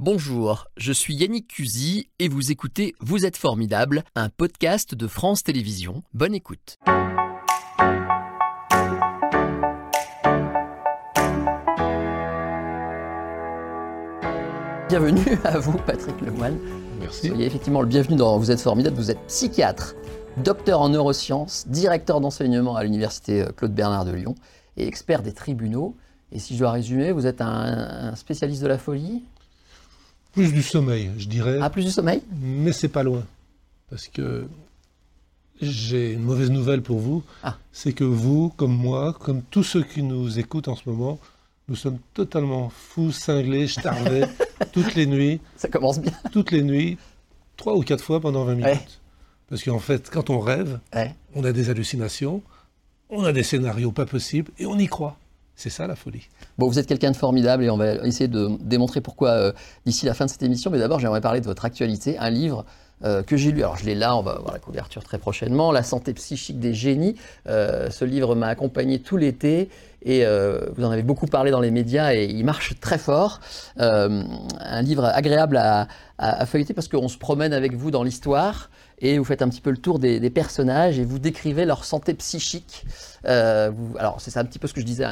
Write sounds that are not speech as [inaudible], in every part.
Bonjour, je suis Yannick Cusy et vous écoutez Vous êtes formidable, un podcast de France Télévisions. Bonne écoute. Bienvenue à vous, Patrick Lemoine. Merci. Soyez effectivement le bienvenu dans Vous êtes formidable. Vous êtes psychiatre, docteur en neurosciences, directeur d'enseignement à l'université Claude Bernard de Lyon et expert des tribunaux. Et si je dois résumer, vous êtes un, un spécialiste de la folie? Plus du sommeil, je dirais. Ah, plus du sommeil Mais c'est pas loin. Parce que j'ai une mauvaise nouvelle pour vous. Ah. C'est que vous, comme moi, comme tous ceux qui nous écoutent en ce moment, nous sommes totalement fous, cinglés, starvés, [laughs] toutes les nuits, Ça commence bien. toutes les nuits, trois ou quatre fois pendant 20 minutes. Ouais. Parce qu'en fait, quand on rêve, Ouais. on a des hallucinations, on a des scénarios pas possibles et on y croit. C'est ça la folie. Bon, vous êtes quelqu'un de formidable et on va essayer de démontrer pourquoi euh, d'ici la fin de cette émission. Mais d'abord, j'aimerais parler de votre actualité, un livre euh, que j'ai lu. Alors, je l'ai là, on va voir la couverture très prochainement. La santé psychique des génies. Euh, ce livre m'a accompagné tout l'été et euh, vous en avez beaucoup parlé dans les médias et il marche très fort. Un livre agréable à, feuilleter parce qu'on se promène avec vous dans l'histoire et vous faites un petit peu le tour des, personnages et vous décrivez leur santé psychique. Alors, c'est un petit peu ce que je disais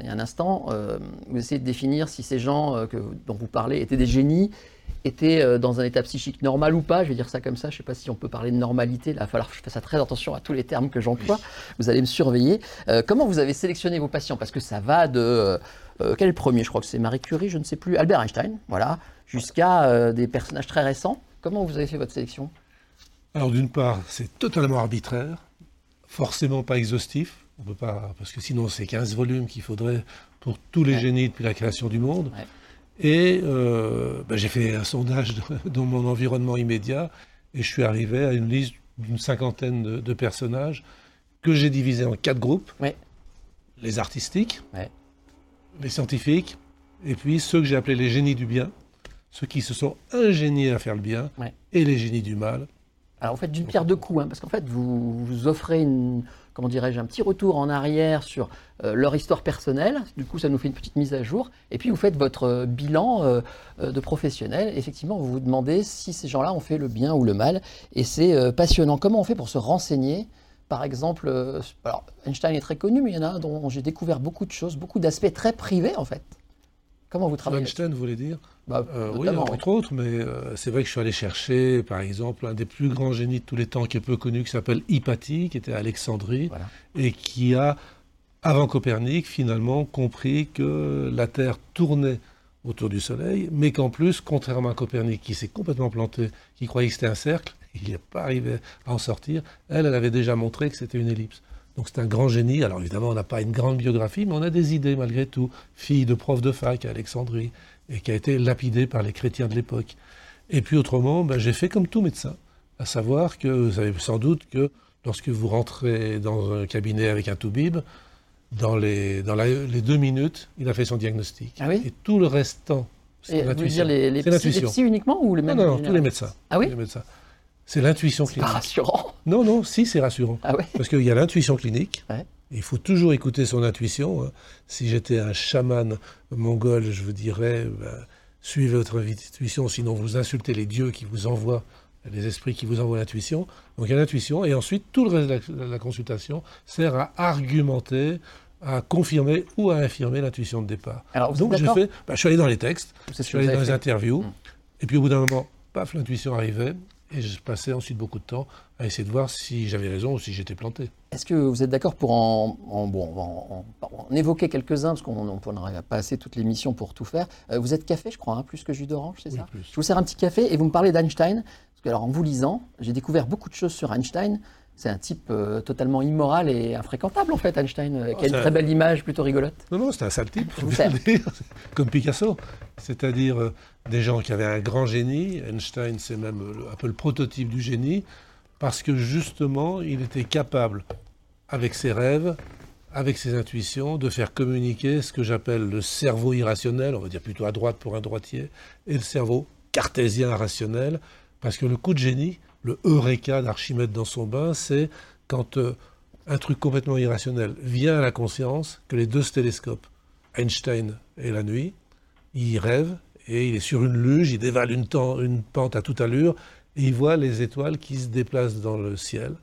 il y a un instant. Vous essayez de définir si ces gens dont vous parlez étaient des génies, étaient euh, dans un état psychique normal ou pas. Je vais dire ça comme ça. Je ne sais pas si on peut parler de normalité. Là, il va falloir que je fasse très attention à tous les termes que j'emploie. Vous allez me surveiller. Euh, comment vous avez sélectionné vos patients? Parce que ça va de. euh, euh, quel est le premier? Je crois que c'est Marie Curie, je ne sais plus. Albert Einstein, voilà. Jusqu'à euh, des personnages très récents. Comment vous avez fait votre sélection? Alors d'une part, c'est totalement arbitraire, forcément pas exhaustif. On peut pas, parce que sinon c'est 15 volumes qu'il faudrait pour tous les Ouais. génies depuis la création du monde. Ouais. Et euh, ben, j'ai fait un sondage [laughs] dans mon environnement immédiat et je suis arrivé à une liste d'une cinquantaine de, de personnages que j'ai divisés en quatre groupes. Les artistiques, les scientifiques, et puis ceux que j'ai appelés les génies du bien, ceux qui se sont ingéniés à faire le bien, et les génies du mal. Alors, vous faites d'une pierre deux coups, hein, parce qu'en fait, vous, vous offrez une, comment dirais-je, un petit retour en arrière sur euh, leur histoire personnelle. Du coup, ça nous fait une petite mise à jour. Et puis, vous faites votre euh, bilan euh, de professionnel. Effectivement, vous vous demandez si ces gens-là ont fait le bien ou le mal. Et c'est passionnant. Comment on fait pour se renseigner? Par exemple, alors Einstein est très connu, mais il y en a un dont j'ai découvert beaucoup de choses, beaucoup d'aspects très privés en fait. Comment vous travaillez Einstein, vous voulez dire Bah, Euh, Oui, entre autres, mais euh, c'est vrai que je suis allé chercher, par exemple, un des plus grands génies de tous les temps qui est peu connu, qui s'appelle Hypatie, qui était à Alexandrie, Voilà. et qui a, avant Copernic, finalement compris que la Terre tournait autour du Soleil, mais qu'en plus, contrairement à Copernic, qui s'est complètement planté, qui croyait que c'était un cercle, [laughs] il n'est pas arrivé à en sortir, elle, elle avait déjà montré que c'était une ellipse. Donc c'est un grand génie. Alors évidemment, on n'a pas une grande biographie, mais on a des idées malgré tout. Fille de prof de fac à Alexandrie, et qui a été lapidée par les chrétiens de l'époque. Et puis autrement, ben, j'ai fait comme tout médecin, à savoir que vous savez sans doute que lorsque vous rentrez dans un cabinet avec un toubib, dans les, dans la- les deux minutes, il a fait son diagnostic. Ah oui Et tout le restant, c'est Et vous l'intuition. dire les, les, psy, les l'intuition. uniquement ou les Non, mêmes non, non, tous les médecins. Ah oui Tous les médecins. C'est l'intuition C'est pas clinique. rassurant. Non, non, si, c'est rassurant. Ah ouais Parce qu'il y a l'intuition clinique. Ouais. Il faut toujours écouter son intuition. hein. Si j'étais un chaman mongol, je vous dirais, ben, suivez votre intuition, sinon vous insultez les dieux qui vous envoient, les esprits qui vous envoient l'intuition. Donc il y a l'intuition, et ensuite tout le reste de la, consultation sert à argumenter, à confirmer ou à infirmer l'intuition de départ. Alors, vous Donc d'accord fait, ben, je suis allé dans les textes, je suis allé dans les fait. interviews, Mm. et puis au bout d'un moment, paf, l'intuition arrivait, et je passais ensuite beaucoup de temps à essayer de voir si j'avais raison ou si j'étais planté. Est-ce que vous êtes d'accord pour en, en- bon, en, évoquer quelques-uns, parce qu'on on n'aurait pas assez toute l'émission pour tout faire. Euh, vous êtes café, je crois, hein, plus que jus d'orange, c'est Oui, ça plus. Je vous sers un petit café et vous me parlez d'Einstein. Parce que, alors, en vous lisant, j'ai découvert beaucoup de choses sur Einstein. C'est un type euh, totalement immoral et infréquentable, en fait, Einstein, euh, qui a une très belle image, plutôt rigolote. Non, non, c'était un sale type, Je faut bien dire. comme Picasso. C'est-à-dire euh, des gens qui avaient un grand génie. Einstein, c'est même un peu le prototype du génie, parce que justement, il était capable, avec ses rêves, avec ses intuitions, de faire communiquer ce que j'appelle le cerveau irrationnel, on va dire plutôt à droite pour un droitier, et le cerveau cartésien rationnel, parce que le coup de génie, le eureka d'Archimède dans son bain, c'est quand euh, un truc complètement irrationnel vient à la conscience, que les deux se télescopent, Einstein et la nuit, ils rêvent, Et il est sur une luge, il dévale une, pente à toute allure, et il voit les étoiles qui se déplacent dans le ciel.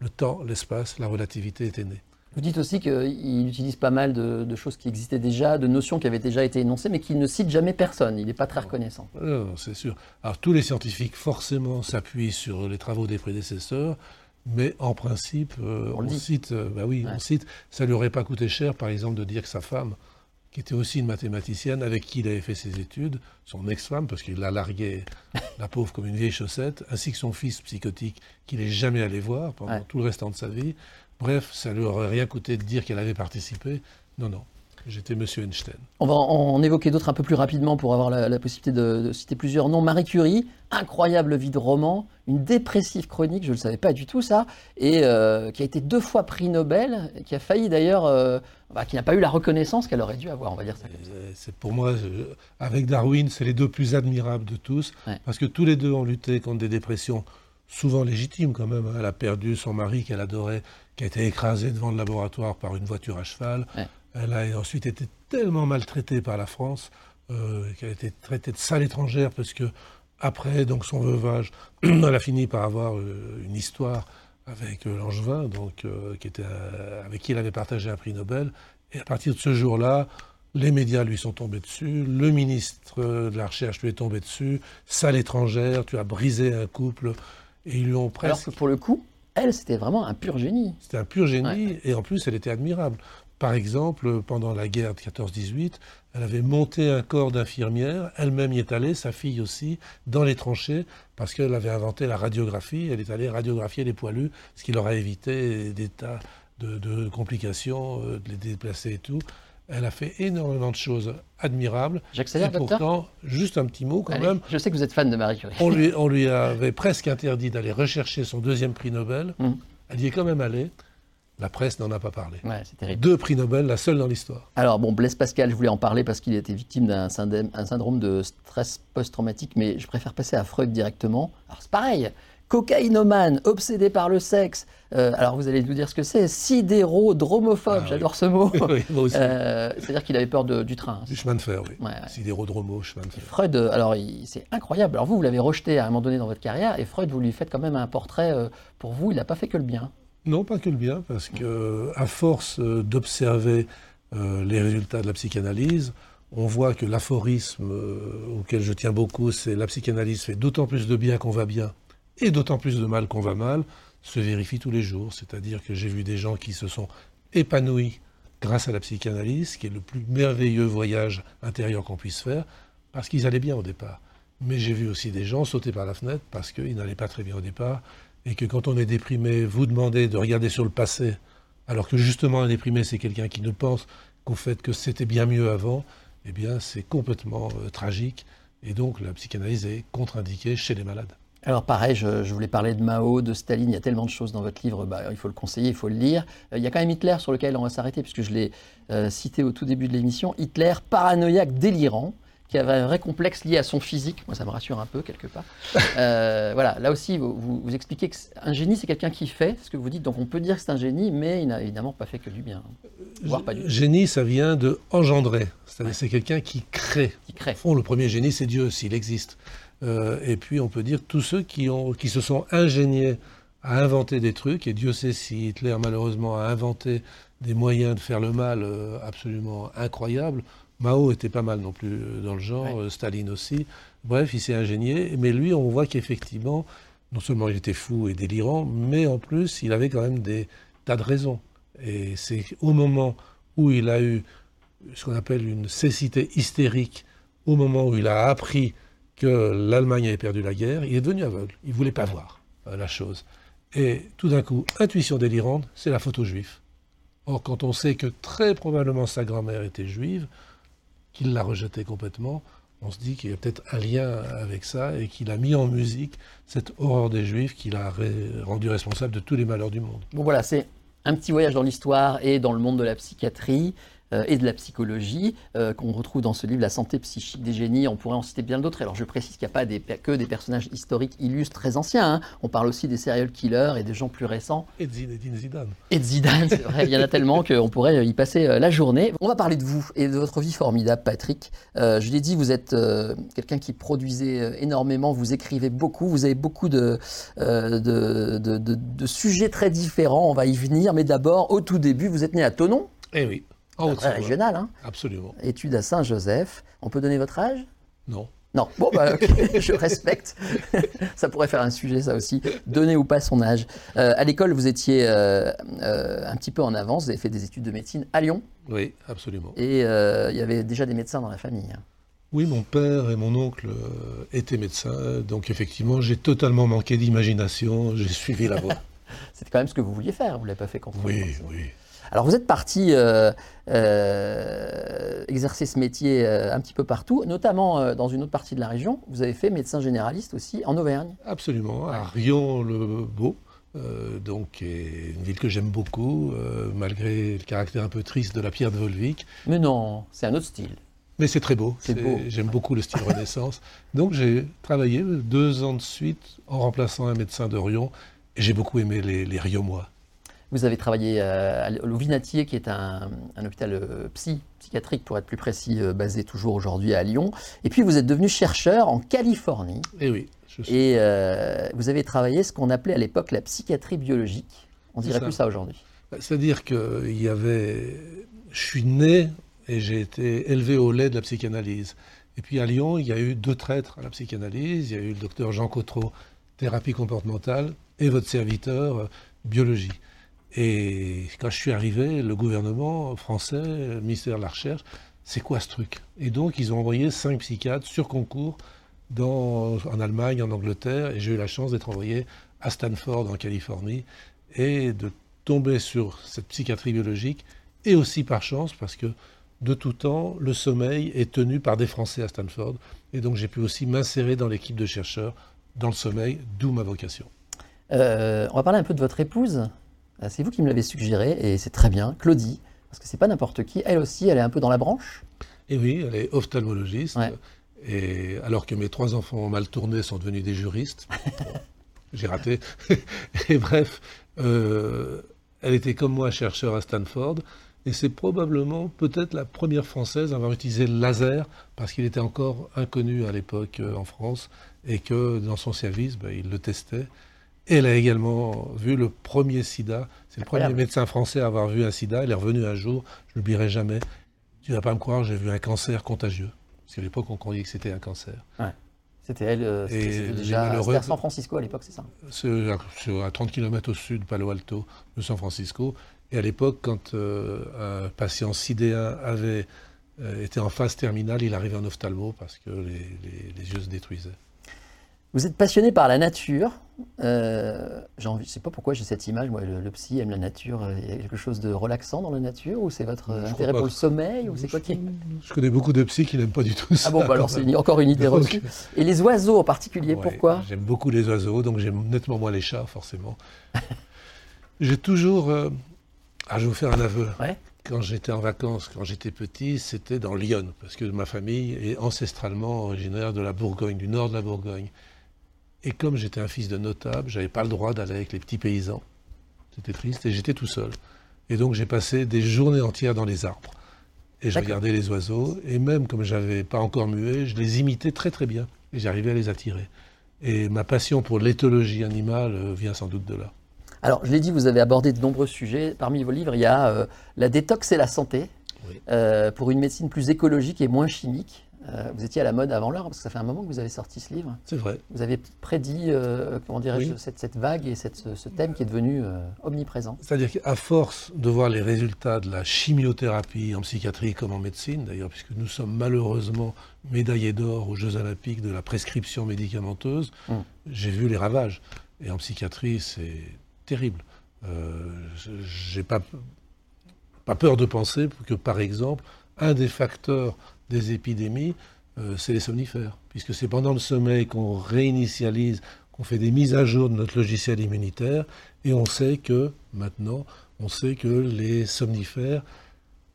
Le temps, l'espace, la relativité était née. Vous dites aussi qu'il utilise pas mal de, choses qui existaient déjà, de notions qui avaient déjà été énoncées, mais qu'il ne cite jamais personne. Il n'est pas très reconnaissant. Non, c'est sûr. Alors tous les scientifiques forcément s'appuient sur les travaux des prédécesseurs, mais en principe, euh, on, cite. Euh, bah oui, on cite. Ça lui aurait pas coûté cher, par exemple, de dire que sa femme, qui était aussi une mathématicienne, avec qui il avait fait ses études, son ex-femme, parce qu'il l'a largué, la pauvre, comme une vieille chaussette, ainsi que son fils psychotique, qu'il n'est jamais allé voir pendant tout le restant de sa vie. Bref, ça lui aurait rien coûté de dire qu'elle avait participé. Non, non. J'étais Monsieur Einstein. On va en évoquer d'autres un peu plus rapidement pour avoir la, possibilité de, citer plusieurs noms. Marie Curie, incroyable vie de roman, une dépressive chronique, je ne le savais pas du tout ça, et euh, qui a été deux fois prix Nobel, qui a failli d'ailleurs, euh, bah, qui n'a pas eu la reconnaissance qu'elle aurait dû avoir, on va dire ça. C'est pour moi, avec Darwin, c'est les deux plus admirables de tous, parce que tous les deux ont lutté contre des dépressions souvent légitimes quand même. Elle a perdu son mari qu'elle adorait, qui a été écrasé devant le laboratoire par une voiture à cheval. Elle a ensuite été tellement maltraitée par la France euh, qu'elle a été traitée de sale étrangère parce que après donc son veuvage, [clears throat] elle a fini par avoir euh, une histoire avec euh, Langevin, donc qui était avec qui il avait partagé un prix Nobel. Et à partir de ce jour-là, les médias lui sont tombés dessus, le ministre de la Recherche lui est tombé dessus, sale étrangère, tu as brisé un couple, et ils lui ont presque. Alors que pour le coup, elle, c'était vraiment un pur génie. C'était un pur génie, et en plus, elle était admirable. Par exemple, pendant la guerre de 14-18, elle avait monté un corps d'infirmière, elle-même y est allée, sa fille aussi, dans les tranchées, parce qu'elle avait inventé la radiographie, elle est allée radiographier les poilus, ce qui leur a évité des tas de, complications, euh, de les déplacer et tout. Elle a fait énormément de choses admirables. J'accélère, docteur pourtant, juste un petit mot quand même. Je sais que vous êtes fan de Marie Curie. On lui, [laughs] on lui avait presque interdit d'aller rechercher son deuxième prix Nobel. Hum. Elle y est quand même allée. La presse n'en a pas parlé. Deux prix Nobel, la seule dans l'histoire. Alors bon, Blaise Pascal, je voulais en parler parce qu'il était victime d'un syndrome de stress post-traumatique, mais je préfère passer à Freud directement. Alors c'est pareil, cocaïnomane, obsédé par le sexe. Euh, alors vous allez nous dire ce que c'est, sidérodromophobe, ah j'adore ce mot. [laughs] Euh, c'est-à-dire qu'il avait peur du train. Du chemin de fer, oui. Sidérodromo, chemin de fer. Freud, euh, alors c'est incroyable. Alors vous, vous l'avez rejeté à un moment donné dans votre carrière, et Freud, vous lui faites quand même un portrait, pour vous, il n'a pas fait que le bien. Non, pas que le bien, parce que à force d'observer les résultats de la psychanalyse, on voit que l'aphorisme auquel je tiens beaucoup, c'est la psychanalyse fait d'autant plus de bien qu'on va bien et d'autant plus de mal qu'on va mal, se vérifie tous les jours. C'est-à-dire que j'ai vu des gens qui se sont épanouis grâce à la psychanalyse, qui est le plus merveilleux voyage intérieur qu'on puisse faire, parce qu'ils allaient bien au départ. Mais j'ai vu aussi des gens sauter par la fenêtre parce qu'ils n'allaient pas très bien au départ et que quand on est déprimé, vous demandez de regarder sur le passé, alors que justement un déprimé, c'est quelqu'un qui ne pense qu'au fait que c'était bien mieux avant, eh bien c'est complètement euh, tragique. Et donc la psychanalyse est contre-indiquée chez les malades. Alors pareil, je, voulais parler de Mao, de Staline, il y a tellement de choses dans votre livre, bah, il faut le conseiller, il faut le lire. Euh, il y a quand même Hitler sur lequel on va s'arrêter, puisque je l'ai euh, cité au tout début de l'émission. Hitler, paranoïaque délirant, qui avait un vrai complexe lié à son physique. Moi, ça me rassure un peu, quelque part. [laughs] Euh, voilà, là aussi, vous, vous, expliquez qu'un génie, c'est quelqu'un qui fait ce que vous dites. Donc, on peut dire que c'est un génie, mais il n'a évidemment pas fait que du bien. Voire pas du bien. Génie, ça vient de engendrer. C'est-à-dire c'est quelqu'un qui crée. Qui crée. Au fond, le premier génie, c'est Dieu, s'il existe. Euh, et puis, on peut dire tous ceux qui, ont, qui se sont ingéniés à inventer des trucs, et Dieu sait si Hitler, malheureusement, a inventé des moyens de faire le mal euh, absolument incroyables. Mao était pas mal non plus euh, dans le genre, Staline aussi. Bref, il s'est ingénié, mais lui, on voit qu'effectivement, non seulement il était fou et délirant, mais en plus, il avait quand même des tas de raisons. Et c'est au moment où il a eu ce qu'on appelle une cécité hystérique, au moment où il a appris que l'Allemagne avait perdu la guerre, il est devenu aveugle. Il ne voulait pas voir euh, la chose. Et tout d'un coup, intuition délirante, c'est la photo juive. Or, quand on sait que très probablement sa grand-mère était juive, qu'il l'a rejeté complètement, on se dit qu'il y a peut-être un lien avec ça et qu'il a mis en musique cette horreur des Juifs qu'il a rendu responsable de tous les malheurs du monde. Bon voilà, c'est un petit voyage dans l'histoire et dans le monde de la psychiatrie. Euh, et de la psychologie euh, qu'on retrouve dans ce livre, La santé psychique des génies. On pourrait en citer bien d'autres. Alors je précise qu'il n'y a pas des, que des personnages historiques illustres très anciens. Hein. On parle aussi des serial killers et des gens plus récents. Et de Zidane. Et de Zidane, c'est vrai. Il y en a tellement qu'on pourrait y passer la journée. On va parler de vous et de votre vie formidable, Patrick. je l'ai dit, vous êtes quelqu'un qui produisait énormément, vous écrivez beaucoup, vous avez beaucoup de, de, de, de sujets très différents. On va y venir. Mais d'abord, au tout début, vous êtes né à Tonon. Eh oui. Très régional, hein Absolument. Études à Saint-Joseph. On peut donner votre âge? Non. Non, bon, bah, [laughs] je respecte. ça pourrait faire un sujet, ça aussi. Donner ou pas son âge. Euh, à l'école, vous étiez euh, euh, un petit peu en avance. Vous avez fait des études de médecine à Lyon. Oui, absolument. Et il y avait déjà des médecins dans la famille. Hein. Oui, mon père et mon oncle étaient médecins. Donc, effectivement, j'ai totalement manqué d'imagination. J'ai suivi la voie. [laughs] C'était quand même ce que vous vouliez faire. Vous ne l'avez pas fait quand Oui, oui. Alors vous êtes parti euh, euh, exercer ce métier euh, un petit peu partout, notamment dans une autre partie de la région. Vous avez fait médecin généraliste aussi en Auvergne. Absolument, à Rion-le-Beau. donc, une ville que j'aime beaucoup, malgré le caractère un peu triste de la pierre de Volvic. Mais non, c'est un autre style. Mais c'est très beau. C'est beau. J'aime beaucoup le style Renaissance. [laughs] Donc j'ai travaillé deux ans de suite en remplaçant un médecin de Rion. Et j'ai beaucoup aimé les, les Riomois. Vous avez travaillé euh, au Vinatier, qui est un, hôpital euh, psy, psychiatrique, pour être plus précis, euh, basé toujours aujourd'hui à Lyon. Et puis vous êtes devenu chercheur en Californie. Et eh oui. Et vous avez travaillé ce qu'on appelait à l'époque la psychiatrie biologique. On dirait plus ça aujourd'hui. Bah, c'est-à-dire que il y avait. Je suis né et j'ai été élevé au lait de la psychanalyse. Et puis à Lyon, il y a eu deux traîtres à la psychanalyse. Il y a eu le docteur Jean Cotreau, thérapie comportementale, et votre serviteur, biologie. Et quand je suis arrivé, le gouvernement français, le ministère de la Recherche, c'est quoi ce truc? Et donc, ils ont envoyé cinq psychiatres sur concours en Allemagne, en Angleterre, et j'ai eu la chance d'être envoyé à Stanford, en Californie, et de tomber sur cette psychiatrie biologique, et aussi par chance, parce que de tout temps, le sommeil est tenu par des Français à Stanford, et donc j'ai pu aussi m'insérer dans l'équipe de chercheurs dans le sommeil, d'où ma vocation. Euh, on va parler un peu de votre épouse, c'est vous qui me l'avez suggéré et c'est très bien. Claudie, parce que c'est pas n'importe qui. Elle aussi, elle est un peu dans la branche. Et oui, elle est ophtalmologiste. Et alors que mes trois enfants mal tourné, sont devenus des juristes. [laughs] J'ai raté. [laughs] et bref, euh, elle était comme moi chercheur à Stanford. Et c'est probablement peut-être la première française à avoir utilisé le laser, parce qu'il était encore inconnu à l'époque euh, en France, et que dans son service, ben, il le testait elle a également vu le premier sida. C'est le premier médecin français à avoir vu un sida. Elle est revenue un jour, je n'oublierai jamais. Tu ne vas pas me croire, j'ai vu un cancer contagieux. Parce qu'à l'époque, on croyait que c'était un cancer. C'était elle, euh, c'était déjà à San Francisco à l'époque, c'est ça? C'est à 30 km au sud Palo Alto, de San Francisco. Et à l'époque, quand euh, un patient sidéen avait euh, été en phase terminale, il arrivait en ophtalmo parce que les yeux se détruisaient. Vous êtes passionné par la nature. Euh, je ne sais pas pourquoi j'ai cette image. Moi, le, psy aime la nature. Il y a quelque chose de relaxant dans la nature Ou c'est votre intérêt pour le sommeil Ou c'est quoi qui... Je connais beaucoup de psys qui n'aiment pas du tout ça. Ah bon, bah alors c'est encore une idée reçue. Et les oiseaux en particulier, pourquoi J'aime beaucoup les oiseaux, donc j'aime nettement moins les chats, forcément. [laughs] j'ai toujours. Euh, ah, je vais vous faire un aveu. Quand j'étais en vacances, quand j'étais petit, c'était dans Lyon, parce que ma famille est ancestralement originaire de la Bourgogne, du nord de la Bourgogne. Et comme j'étais un fils de notable, j'avais pas le droit d'aller avec les petits paysans. C'était triste et j'étais tout seul. Et donc j'ai passé des journées entières dans les arbres. Et je regardais les oiseaux. Et même comme j'avais pas encore mué, je les imitais très très bien. Et j'arrivais à les attirer. Et ma passion pour l'éthologie animale euh, vient sans doute de là. Alors, je l'ai dit, vous avez abordé de nombreux sujets. Parmi vos livres, il y a euh, La détox et la santé, euh, pour une médecine plus écologique et moins chimique. Euh, vous étiez à la mode avant l'heure, parce que ça fait un moment que vous avez sorti ce livre. C'est vrai. Vous avez prédit, euh, comment dirais-je, cette, vague et cette, ce thème qui est devenu euh, omniprésent. C'est-à-dire qu'à force de voir les résultats de la chimiothérapie en psychiatrie comme en médecine, d'ailleurs, puisque nous sommes malheureusement médaillés d'or aux Jeux Olympiques de la prescription médicamenteuse, hum. j'ai vu les ravages. Et en psychiatrie, c'est terrible. j'ai pas, pas peur de penser que, par exemple, un des facteurs des épidémies, euh, c'est les somnifères, puisque c'est pendant le sommeil qu'on réinitialise, qu'on fait des mises à jour de notre logiciel immunitaire, et on sait que, maintenant, on sait que les somnifères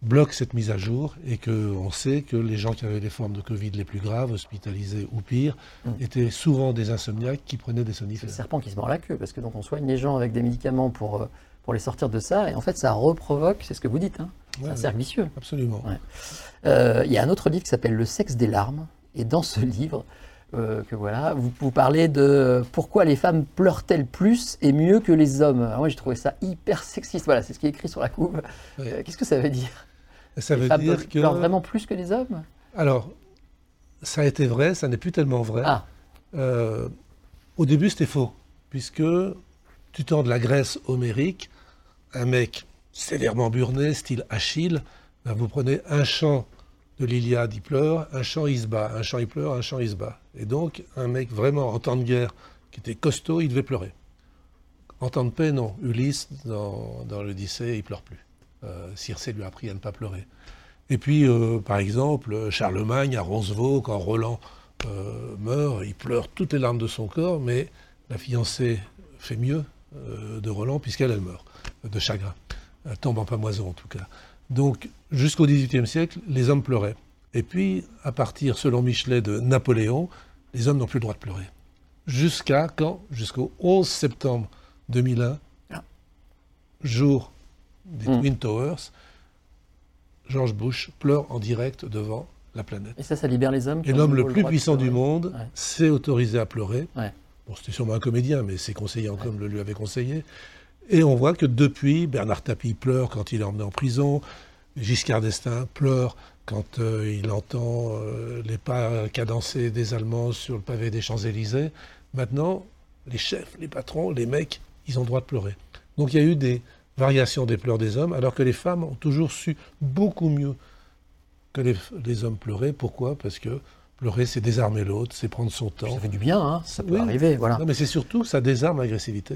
bloque cette mise à jour et qu'on sait que les gens qui avaient les formes de Covid les plus graves, hospitalisés ou pire, Mm. étaient souvent des insomniaques qui prenaient des C'est le somnifères. serpent qui se mord la queue, parce que donc on soigne les gens avec des médicaments pour, euh, pour les sortir de ça, et en fait ça reprovoque, c'est ce que vous dites, hein, c'est un cercle vicieux. absolument. Ouais. Euh, Il y a un autre livre qui s'appelle Le sexe des larmes, et dans ce livre, euh, que voilà, vous, vous parlez de pourquoi les femmes pleurent-elles plus et mieux que les hommes. Alors moi j'ai trouvé ça hyper sexiste, voilà, c'est ce qui est écrit sur la couve. Euh, Qu'est-ce que ça veut dire? Ça Les veut femmes dire que... pleurent vraiment plus que les hommes? Alors, ça a été vrai, ça n'est plus tellement vrai. Ah, Euh, au début, c'était faux, puisque tuteur de la Grèce homérique, un mec sévèrement burné, style Achille, ben, vous prenez un chant de l'Iliade, il pleure, un chant, il se bat, un chant, il pleure, un chant, il se bat. Et donc, un mec vraiment en temps de guerre, qui était costaud, il devait pleurer. En temps de paix, non. Ulysse, dans, dans l'Odyssée, il pleure plus. Euh, Circé lui a appris à ne pas pleurer. Et puis, euh, par exemple, Charlemagne à Roncevaux, quand Roland euh, meurt, il pleure toutes les larmes de son corps, mais la fiancée fait mieux de Roland, puisqu'elle, elle meurt de chagrin. Elle tombe en pamoison, en tout cas. Donc, jusqu'au XVIIIe siècle, les hommes pleuraient. Et puis, à partir, selon Michelet, de Napoléon, les hommes n'ont plus le droit de pleurer. Jusqu'à quand? Jusqu'au 11 septembre 2001, Ah. jour des Mm. Twin Towers, George Bush pleure en direct devant la planète. et ça, ça libère les hommes Et l'homme le plus puissant du monde Ouais. s'est autorisé à pleurer. Ouais. Bon, c'était sûrement un comédien, mais ses conseillers en com le lui avaient conseillé. Et on voit que depuis, Bernard Tapie pleure quand il est emmené en prison, Giscard d'Estaing pleure quand euh, il entend euh, les pas cadencés des Allemands sur le pavé des Champs-Élysées. Maintenant, les chefs, les patrons, les mecs, ils ont le droit de pleurer. Donc il y a eu des variations des pleurs des hommes, alors que les femmes ont toujours su beaucoup mieux que les, les hommes pleurer. Pourquoi? Parce que pleurer, c'est désarmer l'autre, c'est prendre son temps. Ça fait du bien, hein, ça peut Oui. arriver, voilà. Non, mais c'est surtout, ça désarme l'agressivité.